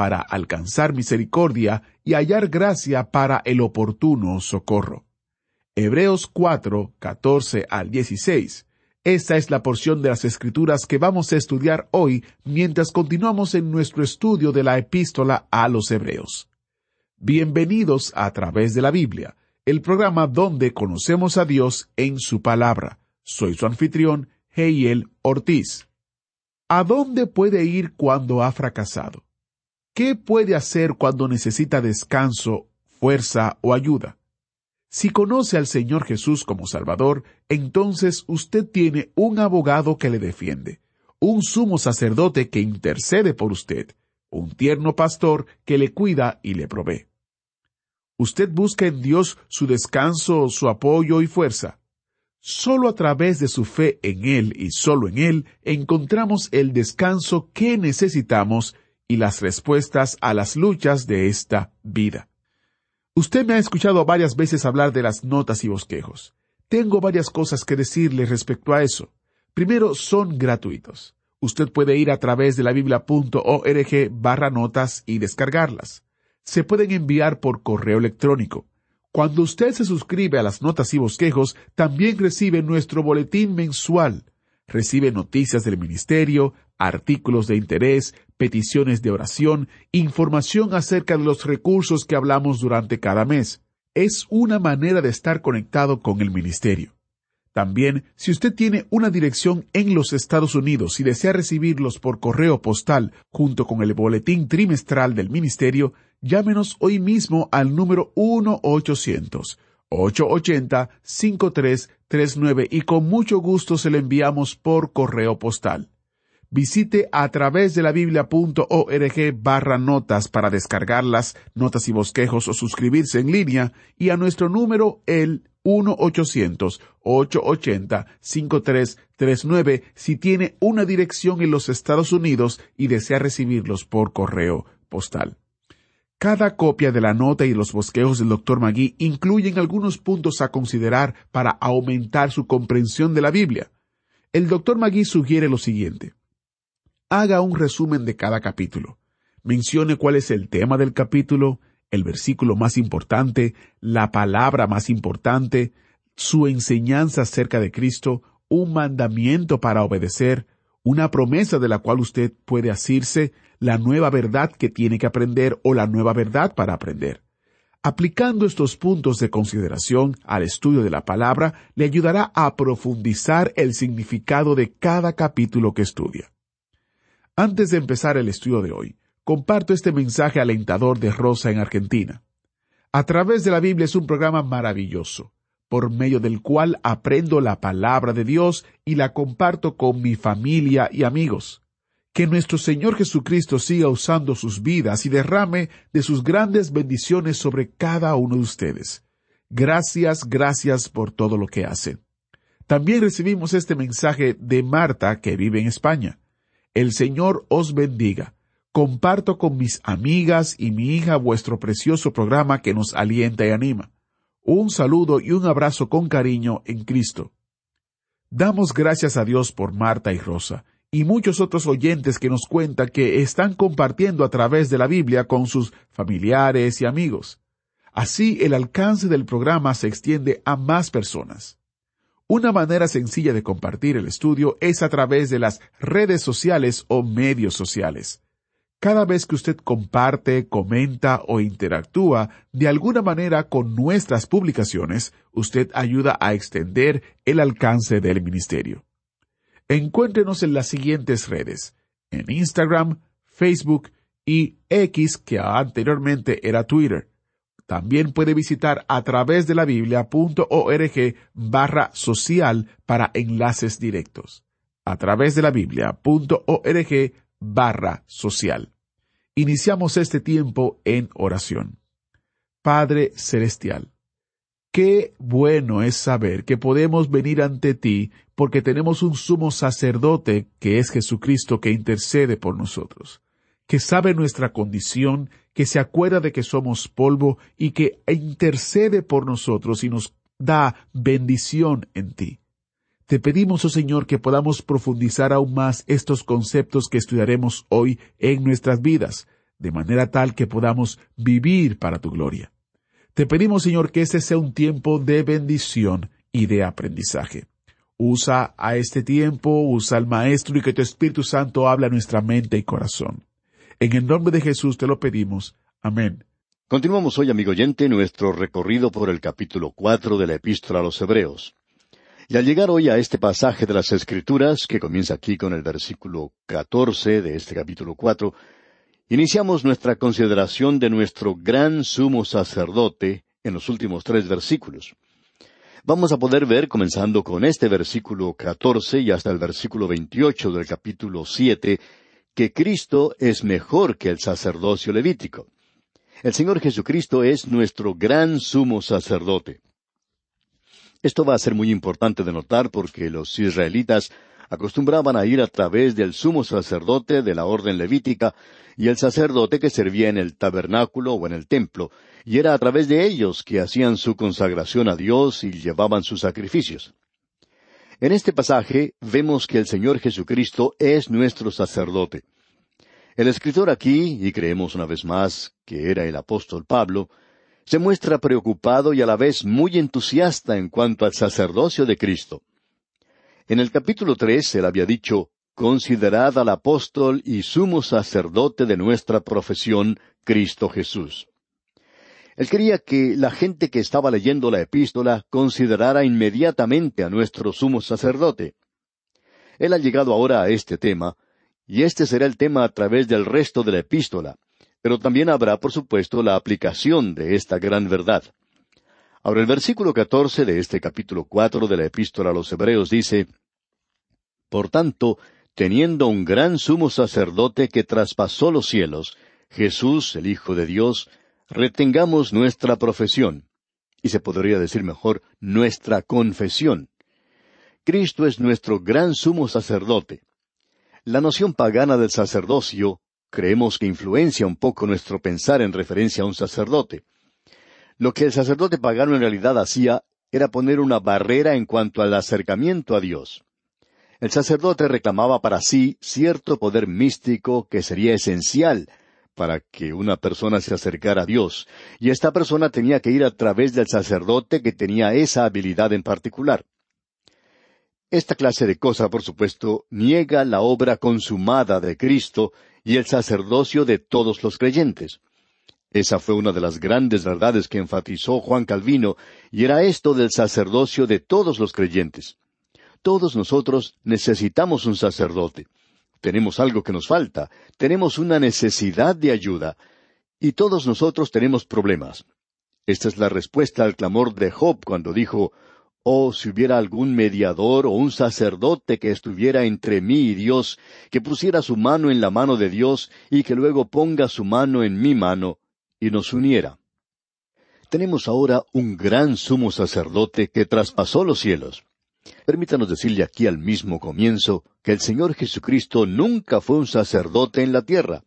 para alcanzar misericordia y hallar gracia para el oportuno socorro. Hebreos 4, 14 al 16. Esta es la porción de las Escrituras que vamos a estudiar hoy mientras continuamos en nuestro estudio de la epístola a los Hebreos. Bienvenidos a través de la Biblia, el programa donde conocemos a Dios en su palabra. Soy su anfitrión, Heiel Ortiz. ¿A dónde puede ir cuando ha fracasado? ¿Qué puede hacer cuando necesita descanso, fuerza o ayuda? Si conoce al Señor Jesús como Salvador, entonces usted tiene un abogado que le defiende, un sumo sacerdote que intercede por usted, un tierno pastor que le cuida y le provee. Usted busca en Dios su descanso, su apoyo y fuerza. Solo a través de su fe en Él y solo en Él encontramos el descanso que necesitamos y las respuestas a las luchas de esta vida. Usted me ha escuchado varias veces hablar de las notas y bosquejos. Tengo varias cosas que decirle respecto a eso. Primero, son gratuitos. Usted puede ir a través de la biblia.org barra notas y descargarlas. Se pueden enviar por correo electrónico. Cuando usted se suscribe a las notas y bosquejos, también recibe nuestro boletín mensual. Recibe noticias del ministerio, artículos de interés, peticiones de oración, información acerca de los recursos que hablamos durante cada mes. Es una manera de estar conectado con el ministerio. También, si usted tiene una dirección en los Estados Unidos y desea recibirlos por correo postal junto con el boletín trimestral del ministerio, llámenos hoy mismo al número 1-800-880-5339 y con mucho gusto se le enviamos por correo postal. Visite a través de la biblia.org barra notas para descargar las notas y bosquejos o suscribirse en línea y a nuestro número el 1-800-880-5339 si tiene una dirección en los Estados Unidos y desea recibirlos por correo postal. Cada copia de la nota y los bosquejos del Dr. Magui incluyen algunos puntos a considerar para aumentar su comprensión de la Biblia. El Dr. Magui sugiere lo siguiente. Haga un resumen de cada capítulo. Mencione cuál es el tema del capítulo, el versículo más importante, la palabra más importante, su enseñanza acerca de Cristo, un mandamiento para obedecer, una promesa de la cual usted puede asirse, la nueva verdad que tiene que aprender o la nueva verdad para aprender. Aplicando estos puntos de consideración al estudio de la palabra le ayudará a profundizar el significado de cada capítulo que estudia. Antes de empezar el estudio de hoy, comparto este mensaje alentador de Rosa en Argentina. A través de la Biblia es un programa maravilloso, por medio del cual aprendo la palabra de Dios y la comparto con mi familia y amigos. Que nuestro Señor Jesucristo siga usando sus vidas y derrame de sus grandes bendiciones sobre cada uno de ustedes. Gracias, gracias por todo lo que hacen. También recibimos este mensaje de Marta, que vive en España. El Señor os bendiga. Comparto con mis amigas y mi hija vuestro precioso programa que nos alienta y anima. Un saludo y un abrazo con cariño en Cristo. Damos gracias a Dios por Marta y Rosa y muchos otros oyentes que nos cuentan que están compartiendo a través de la Biblia con sus familiares y amigos. Así el alcance del programa se extiende a más personas. Una manera sencilla de compartir el estudio es a través de las redes sociales o medios sociales. Cada vez que usted comparte, comenta o interactúa de alguna manera con nuestras publicaciones, usted ayuda a extender el alcance del ministerio. Encuéntrenos en las siguientes redes, en Instagram, Facebook y X, que anteriormente era Twitter. También puede visitar a través de la biblia.org barra social para enlaces directos. A través de la biblia.org barra social. Iniciamos este tiempo en oración. Padre Celestial, qué bueno es saber que podemos venir ante ti porque tenemos un sumo sacerdote que es Jesucristo que intercede por nosotros, que sabe nuestra condición, que se acuerda de que somos polvo y que intercede por nosotros y nos da bendición en ti. Te pedimos, oh Señor, que podamos profundizar aún más estos conceptos que estudiaremos hoy en nuestras vidas, de manera tal que podamos vivir para tu gloria. Te pedimos, Señor, que este sea un tiempo de bendición y de aprendizaje. Usa a este tiempo, usa al Maestro y que tu Espíritu Santo habla a nuestra mente y corazón. En el nombre de Jesús te lo pedimos. Amén. Continuamos hoy, amigo oyente, nuestro recorrido por el capítulo cuatro de la Epístola a los Hebreos. Y al llegar hoy a este pasaje de las Escrituras, que comienza aquí con el versículo catorce de este capítulo cuatro, iniciamos nuestra consideración de nuestro gran sumo sacerdote en los últimos tres versículos. Vamos a poder ver, comenzando con este versículo catorce y hasta el versículo veintiocho del capítulo siete, que Cristo es mejor que el sacerdocio levítico. El Señor Jesucristo es nuestro gran sumo sacerdote. Esto va a ser muy importante de notar porque los israelitas acostumbraban a ir a través del sumo sacerdote de la orden levítica y el sacerdote que servía en el tabernáculo o en el templo, y era a través de ellos que hacían su consagración a Dios y llevaban sus sacrificios. En este pasaje vemos que el Señor Jesucristo es nuestro sacerdote. El escritor aquí, y creemos una vez más que era el apóstol Pablo, se muestra preocupado y a la vez muy entusiasta en cuanto al sacerdocio de Cristo. En el capítulo tres él había dicho, Considerad al apóstol y sumo sacerdote de nuestra profesión, Cristo Jesús. Él quería que la gente que estaba leyendo la epístola considerara inmediatamente a nuestro sumo sacerdote. Él ha llegado ahora a este tema, y este será el tema a través del resto de la epístola, pero también habrá, por supuesto, la aplicación de esta gran verdad. Ahora el versículo catorce de este capítulo cuatro de la epístola a los Hebreos dice Por tanto, teniendo un gran sumo sacerdote que traspasó los cielos, Jesús, el Hijo de Dios, retengamos nuestra profesión, y se podría decir mejor, nuestra confesión. Cristo es nuestro gran sumo sacerdote. La noción pagana del sacerdocio creemos que influencia un poco nuestro pensar en referencia a un sacerdote. Lo que el sacerdote pagano en realidad hacía era poner una barrera en cuanto al acercamiento a Dios. El sacerdote reclamaba para sí cierto poder místico que sería esencial para que una persona se acercara a Dios, y esta persona tenía que ir a través del sacerdote que tenía esa habilidad en particular. Esta clase de cosa, por supuesto, niega la obra consumada de Cristo y el sacerdocio de todos los creyentes. Esa fue una de las grandes verdades que enfatizó Juan Calvino, y era esto del sacerdocio de todos los creyentes. Todos nosotros necesitamos un sacerdote. Tenemos algo que nos falta, tenemos una necesidad de ayuda, y todos nosotros tenemos problemas. Esta es la respuesta al clamor de Job cuando dijo, Oh, si hubiera algún mediador o un sacerdote que estuviera entre mí y Dios, que pusiera su mano en la mano de Dios y que luego ponga su mano en mi mano y nos uniera. Tenemos ahora un gran sumo sacerdote que traspasó los cielos. Permítanos decirle aquí al mismo comienzo que el Señor Jesucristo nunca fue un sacerdote en la tierra.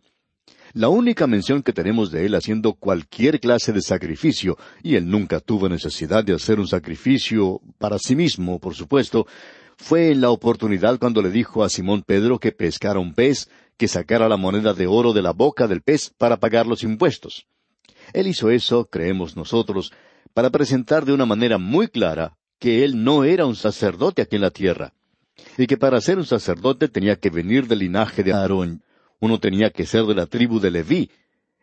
La única mención que tenemos de él haciendo cualquier clase de sacrificio, y él nunca tuvo necesidad de hacer un sacrificio para sí mismo, por supuesto, fue en la oportunidad cuando le dijo a Simón Pedro que pescara un pez, que sacara la moneda de oro de la boca del pez para pagar los impuestos. Él hizo eso, creemos nosotros, para presentar de una manera muy clara que él no era un sacerdote aquí en la tierra, y que para ser un sacerdote tenía que venir del linaje de Aarón, Uno tenía que ser de la tribu de Leví.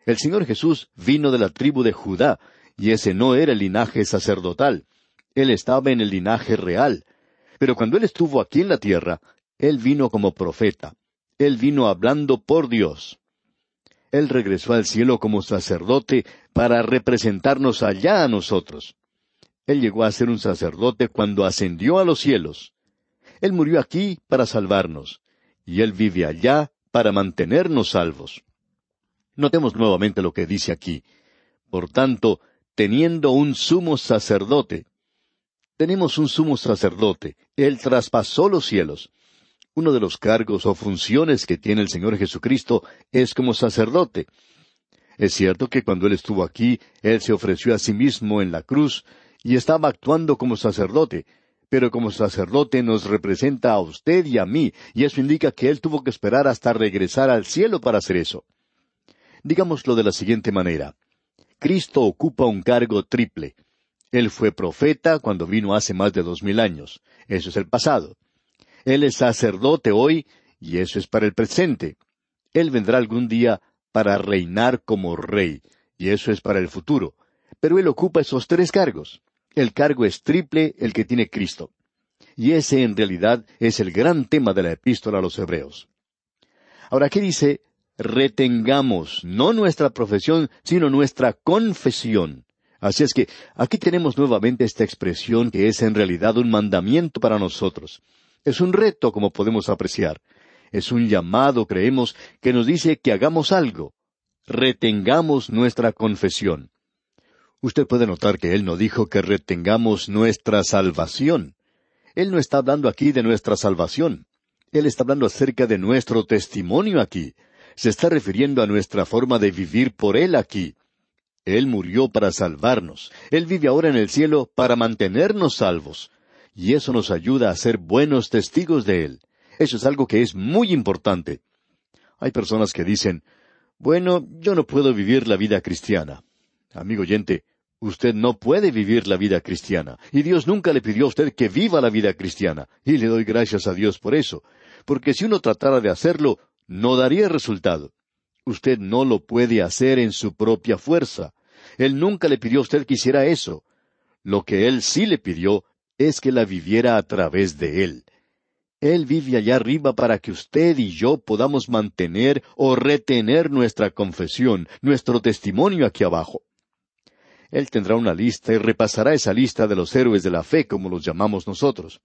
El Señor Jesús vino de la tribu de Judá, y ese no era el linaje sacerdotal. Él estaba en el linaje real. Pero cuando Él estuvo aquí en la tierra, Él vino como profeta. Él vino hablando por Dios. Él regresó al cielo como sacerdote para representarnos allá a nosotros. Él llegó a ser un sacerdote cuando ascendió a los cielos. Él murió aquí para salvarnos, y Él vive allá para mantenernos salvos. Notemos nuevamente lo que dice aquí. Por tanto, teniendo un sumo sacerdote. Tenemos un sumo sacerdote. Él traspasó los cielos. Uno de los cargos o funciones que tiene el Señor Jesucristo es como sacerdote. Es cierto que cuando Él estuvo aquí, Él se ofreció a sí mismo en la cruz y estaba actuando como sacerdote, pero como sacerdote nos representa a usted y a mí, y eso indica que Él tuvo que esperar hasta regresar al cielo para hacer eso. Digámoslo de la siguiente manera. Cristo ocupa un cargo triple. Él fue profeta cuando vino hace más de dos mil años. Eso es el pasado. Él es sacerdote hoy, y eso es para el presente. Él vendrá algún día para reinar como rey, y eso es para el futuro. Pero Él ocupa esos tres cargos. El cargo es triple el que tiene Cristo. Y ese en realidad es el gran tema de la epístola a los Hebreos. Ahora, ¿qué dice? Retengamos no nuestra profesión, sino nuestra confesión. Así es que aquí tenemos nuevamente esta expresión que es en realidad un mandamiento para nosotros. Es un reto, como podemos apreciar. Es un llamado, creemos, que nos dice que hagamos algo. Retengamos nuestra confesión. Usted puede notar que Él no dijo que retengamos nuestra salvación. Él no está hablando aquí de nuestra salvación. Él está hablando acerca de nuestro testimonio aquí. Se está refiriendo a nuestra forma de vivir por Él aquí. Él murió para salvarnos. Él vive ahora en el cielo para mantenernos salvos y eso nos ayuda a ser buenos testigos de Él. Eso es algo que es muy importante. Hay personas que dicen, bueno, yo no puedo vivir la vida cristiana. Amigo oyente, usted no puede vivir la vida cristiana, y Dios nunca le pidió a usted que viva la vida cristiana, y le doy gracias a Dios por eso, porque si uno tratara de hacerlo, no daría resultado. Usted no lo puede hacer en su propia fuerza. Él nunca le pidió a usted que hiciera eso. Lo que Él sí le pidió es que la viviera a través de Él. Él vive allá arriba para que usted y yo podamos mantener o retener nuestra confesión, nuestro testimonio aquí abajo. Él tendrá una lista y repasará esa lista de los héroes de la fe, como los llamamos nosotros.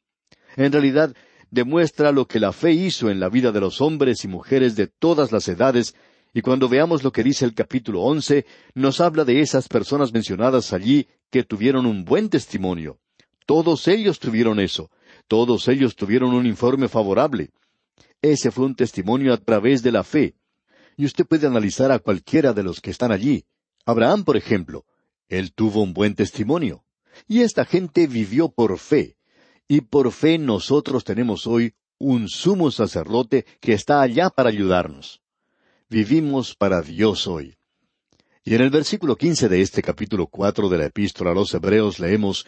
En realidad, demuestra lo que la fe hizo en la vida de los hombres y mujeres de todas las edades, y cuando veamos lo que dice el capítulo once, nos habla de esas personas mencionadas allí que tuvieron un buen testimonio. Todos ellos tuvieron eso. Todos ellos tuvieron un informe favorable. Ese fue un testimonio a través de la fe. Y usted puede analizar a cualquiera de los que están allí. Abraham, por ejemplo. Él tuvo un buen testimonio. Y esta gente vivió por fe. Y por fe nosotros tenemos hoy un sumo sacerdote que está allá para ayudarnos. Vivimos para Dios hoy. Y en el versículo quince de este capítulo cuatro de la epístola a los Hebreos leemos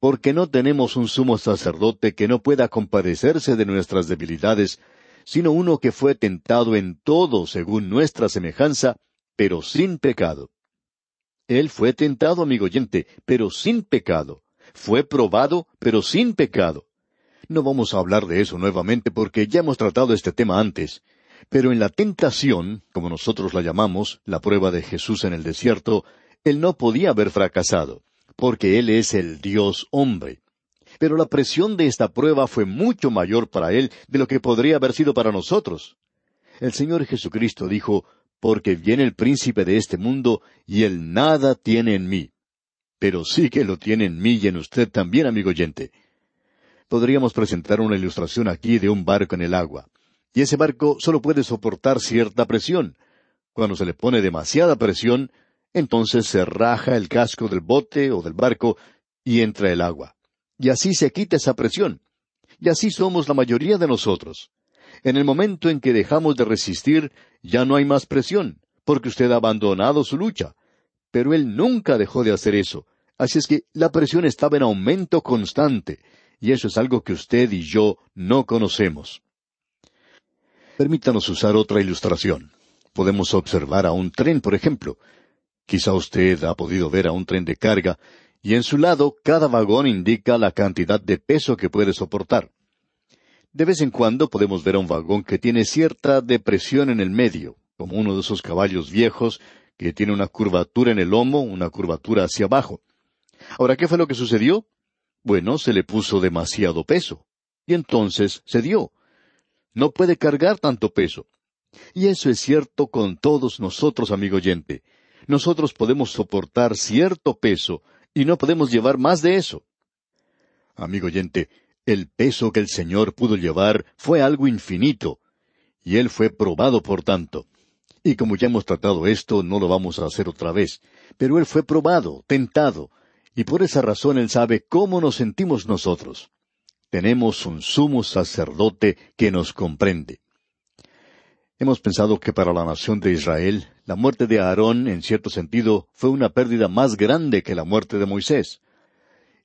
porque no tenemos un sumo sacerdote que no pueda compadecerse de nuestras debilidades, sino uno que fue tentado en todo según nuestra semejanza, pero sin pecado. Él fue tentado, amigo oyente, pero sin pecado. Fue probado, pero sin pecado. No vamos a hablar de eso nuevamente porque ya hemos tratado este tema antes. Pero en la tentación, como nosotros la llamamos, la prueba de Jesús en el desierto, él no podía haber fracasado porque Él es el Dios hombre. Pero la presión de esta prueba fue mucho mayor para Él de lo que podría haber sido para nosotros. El Señor Jesucristo dijo, porque viene el príncipe de este mundo y Él nada tiene en mí. Pero sí que lo tiene en mí y en usted también, amigo oyente. Podríamos presentar una ilustración aquí de un barco en el agua. Y ese barco solo puede soportar cierta presión. Cuando se le pone demasiada presión, entonces se raja el casco del bote o del barco y entra el agua. Y así se quita esa presión. Y así somos la mayoría de nosotros. En el momento en que dejamos de resistir, ya no hay más presión, porque usted ha abandonado su lucha. Pero él nunca dejó de hacer eso. Así es que la presión estaba en aumento constante, y eso es algo que usted y yo no conocemos. Permítanos usar otra ilustración. Podemos observar a un tren, por ejemplo. Quizá usted ha podido ver a un tren de carga, y en su lado cada vagón indica la cantidad de peso que puede soportar. De vez en cuando podemos ver a un vagón que tiene cierta depresión en el medio, como uno de esos caballos viejos que tiene una curvatura en el lomo, una curvatura hacia abajo. Ahora, ¿qué fue lo que sucedió? Bueno, se le puso demasiado peso. Y entonces se dio no puede cargar tanto peso. Y eso es cierto con todos nosotros, amigo oyente. Nosotros podemos soportar cierto peso y no podemos llevar más de eso. Amigo oyente, el peso que el Señor pudo llevar fue algo infinito, y Él fue probado por tanto. Y como ya hemos tratado esto, no lo vamos a hacer otra vez. Pero Él fue probado, tentado, y por esa razón Él sabe cómo nos sentimos nosotros tenemos un sumo sacerdote que nos comprende. Hemos pensado que para la nación de Israel, la muerte de Aarón, en cierto sentido, fue una pérdida más grande que la muerte de Moisés.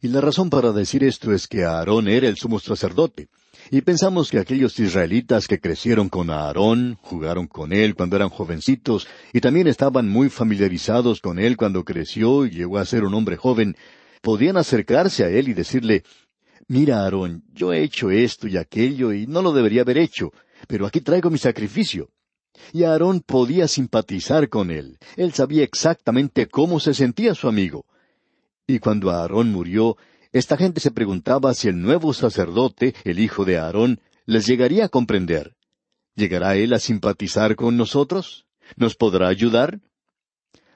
Y la razón para decir esto es que Aarón era el sumo sacerdote. Y pensamos que aquellos israelitas que crecieron con Aarón, jugaron con él cuando eran jovencitos, y también estaban muy familiarizados con él cuando creció y llegó a ser un hombre joven, podían acercarse a él y decirle, Mira, Aarón, yo he hecho esto y aquello y no lo debería haber hecho, pero aquí traigo mi sacrificio. Y Aarón podía simpatizar con él. Él sabía exactamente cómo se sentía su amigo. Y cuando Aarón murió, esta gente se preguntaba si el nuevo sacerdote, el hijo de Aarón, les llegaría a comprender. ¿Llegará él a simpatizar con nosotros? ¿Nos podrá ayudar?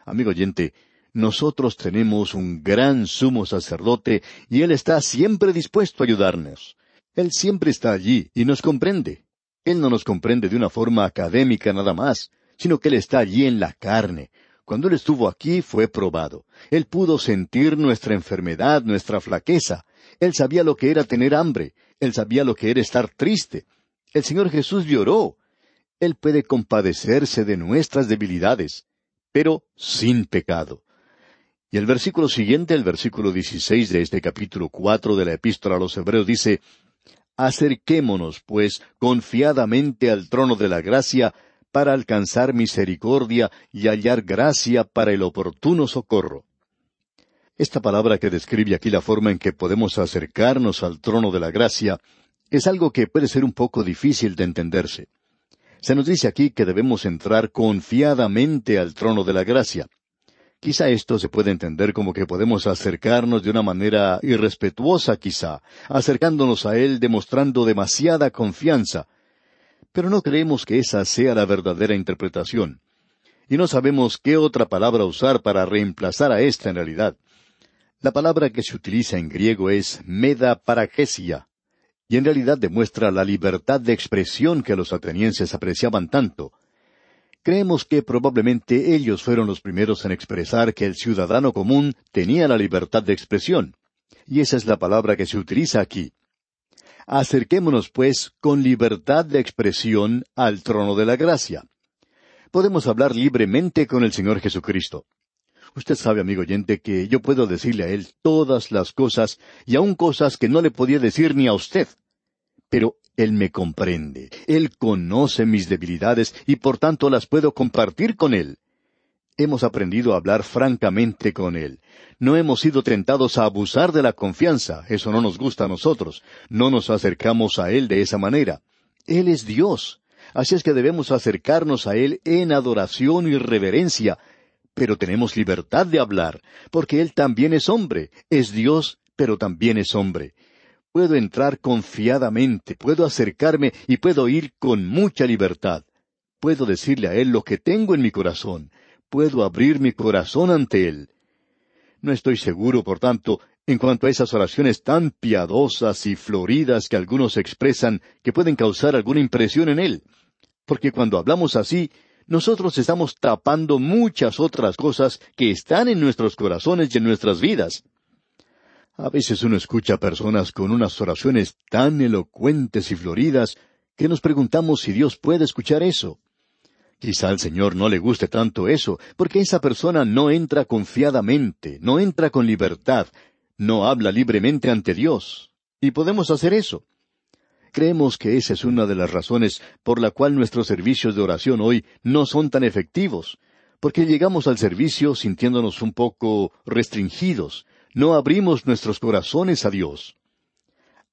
Amigo oyente, nosotros tenemos un gran sumo sacerdote y Él está siempre dispuesto a ayudarnos. Él siempre está allí y nos comprende. Él no nos comprende de una forma académica nada más, sino que Él está allí en la carne. Cuando Él estuvo aquí fue probado. Él pudo sentir nuestra enfermedad, nuestra flaqueza. Él sabía lo que era tener hambre. Él sabía lo que era estar triste. El Señor Jesús lloró. Él puede compadecerse de nuestras debilidades, pero sin pecado. Y el versículo siguiente, el versículo 16 de este capítulo cuatro de la epístola a los Hebreos dice, Acerquémonos, pues, confiadamente al trono de la gracia, para alcanzar misericordia y hallar gracia para el oportuno socorro. Esta palabra que describe aquí la forma en que podemos acercarnos al trono de la gracia es algo que puede ser un poco difícil de entenderse. Se nos dice aquí que debemos entrar confiadamente al trono de la gracia. Quizá esto se puede entender como que podemos acercarnos de una manera irrespetuosa, quizá, acercándonos a Él demostrando demasiada confianza. Pero no creemos que esa sea la verdadera interpretación. Y no sabemos qué otra palabra usar para reemplazar a esta en realidad. La palabra que se utiliza en griego es meda paragesia, y en realidad demuestra la libertad de expresión que los atenienses apreciaban tanto. Creemos que probablemente ellos fueron los primeros en expresar que el ciudadano común tenía la libertad de expresión. Y esa es la palabra que se utiliza aquí. Acerquémonos, pues, con libertad de expresión al trono de la gracia. Podemos hablar libremente con el Señor Jesucristo. Usted sabe, amigo oyente, que yo puedo decirle a Él todas las cosas y aun cosas que no le podía decir ni a usted. Pero él me comprende, Él conoce mis debilidades y por tanto las puedo compartir con Él. Hemos aprendido a hablar francamente con Él. No hemos sido tentados a abusar de la confianza, eso no nos gusta a nosotros. No nos acercamos a Él de esa manera. Él es Dios. Así es que debemos acercarnos a Él en adoración y reverencia. Pero tenemos libertad de hablar, porque Él también es hombre, es Dios, pero también es hombre puedo entrar confiadamente, puedo acercarme y puedo ir con mucha libertad. Puedo decirle a Él lo que tengo en mi corazón, puedo abrir mi corazón ante Él. No estoy seguro, por tanto, en cuanto a esas oraciones tan piadosas y floridas que algunos expresan que pueden causar alguna impresión en Él. Porque cuando hablamos así, nosotros estamos tapando muchas otras cosas que están en nuestros corazones y en nuestras vidas. A veces uno escucha a personas con unas oraciones tan elocuentes y floridas que nos preguntamos si Dios puede escuchar eso. Quizá al Señor no le guste tanto eso, porque esa persona no entra confiadamente, no entra con libertad, no habla libremente ante Dios. Y podemos hacer eso. Creemos que esa es una de las razones por la cual nuestros servicios de oración hoy no son tan efectivos, porque llegamos al servicio sintiéndonos un poco restringidos, no abrimos nuestros corazones a Dios.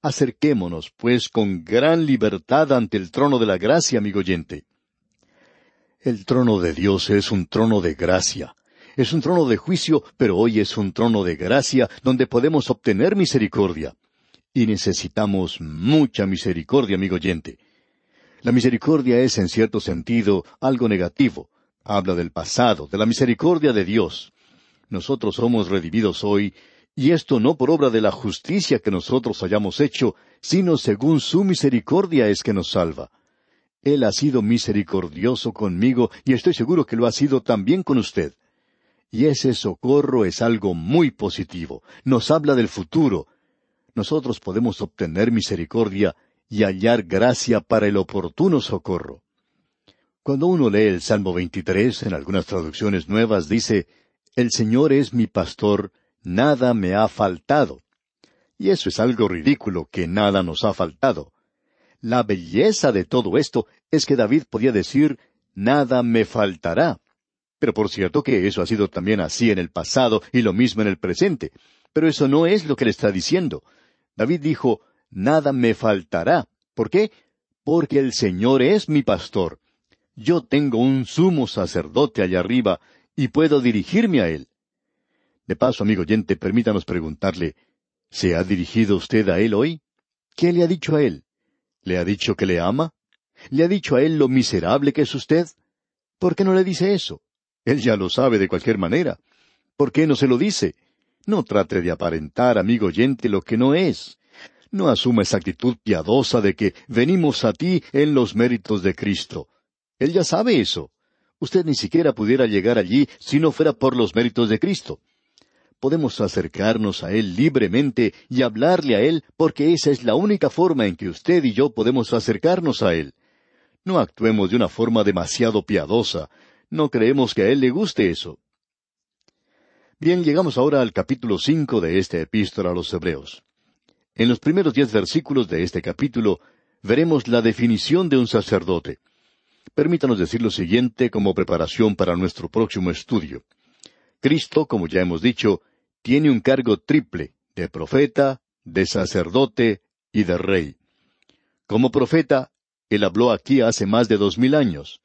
Acerquémonos, pues, con gran libertad ante el trono de la gracia, amigo oyente. El trono de Dios es un trono de gracia. Es un trono de juicio, pero hoy es un trono de gracia donde podemos obtener misericordia. Y necesitamos mucha misericordia, amigo oyente. La misericordia es, en cierto sentido, algo negativo. Habla del pasado, de la misericordia de Dios. Nosotros somos redimidos hoy, y esto no por obra de la justicia que nosotros hayamos hecho, sino según su misericordia es que nos salva. Él ha sido misericordioso conmigo, y estoy seguro que lo ha sido también con usted. Y ese socorro es algo muy positivo. Nos habla del futuro, nosotros podemos obtener misericordia y hallar gracia para el oportuno socorro. Cuando uno lee el Salmo 23, en algunas traducciones nuevas dice, El Señor es mi pastor, nada me ha faltado. Y eso es algo ridículo, que nada nos ha faltado. La belleza de todo esto es que David podía decir, nada me faltará. Pero por cierto que eso ha sido también así en el pasado y lo mismo en el presente. Pero eso no es lo que le está diciendo. David dijo, Nada me faltará. ¿Por qué? Porque el Señor es mi pastor. Yo tengo un sumo sacerdote allá arriba y puedo dirigirme a él. De paso, amigo oyente, permítanos preguntarle, ¿se ha dirigido usted a él hoy? ¿Qué le ha dicho a él? ¿Le ha dicho que le ama? ¿Le ha dicho a él lo miserable que es usted? ¿Por qué no le dice eso? Él ya lo sabe de cualquier manera. ¿Por qué no se lo dice? No trate de aparentar, amigo oyente, lo que no es. No asuma esa actitud piadosa de que venimos a ti en los méritos de Cristo. Él ya sabe eso. Usted ni siquiera pudiera llegar allí si no fuera por los méritos de Cristo. Podemos acercarnos a Él libremente y hablarle a Él porque esa es la única forma en que usted y yo podemos acercarnos a Él. No actuemos de una forma demasiado piadosa. No creemos que a Él le guste eso. Bien, llegamos ahora al capítulo cinco de esta epístola a los Hebreos. En los primeros diez versículos de este capítulo veremos la definición de un sacerdote. Permítanos decir lo siguiente como preparación para nuestro próximo estudio. Cristo, como ya hemos dicho, tiene un cargo triple de profeta, de sacerdote y de rey. Como profeta, Él habló aquí hace más de dos mil años.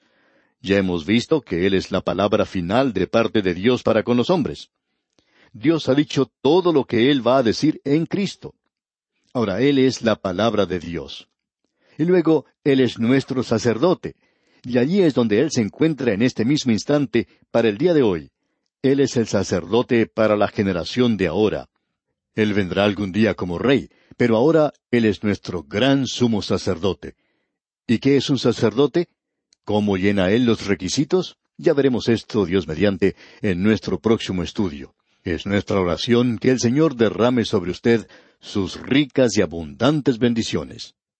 Ya hemos visto que Él es la palabra final de parte de Dios para con los hombres. Dios ha dicho todo lo que Él va a decir en Cristo. Ahora, Él es la palabra de Dios. Y luego, Él es nuestro sacerdote. Y allí es donde Él se encuentra en este mismo instante para el día de hoy. Él es el sacerdote para la generación de ahora. Él vendrá algún día como rey, pero ahora Él es nuestro gran sumo sacerdote. ¿Y qué es un sacerdote? ¿Cómo llena Él los requisitos? Ya veremos esto, Dios mediante, en nuestro próximo estudio. Es nuestra oración que el Señor derrame sobre usted sus ricas y abundantes bendiciones.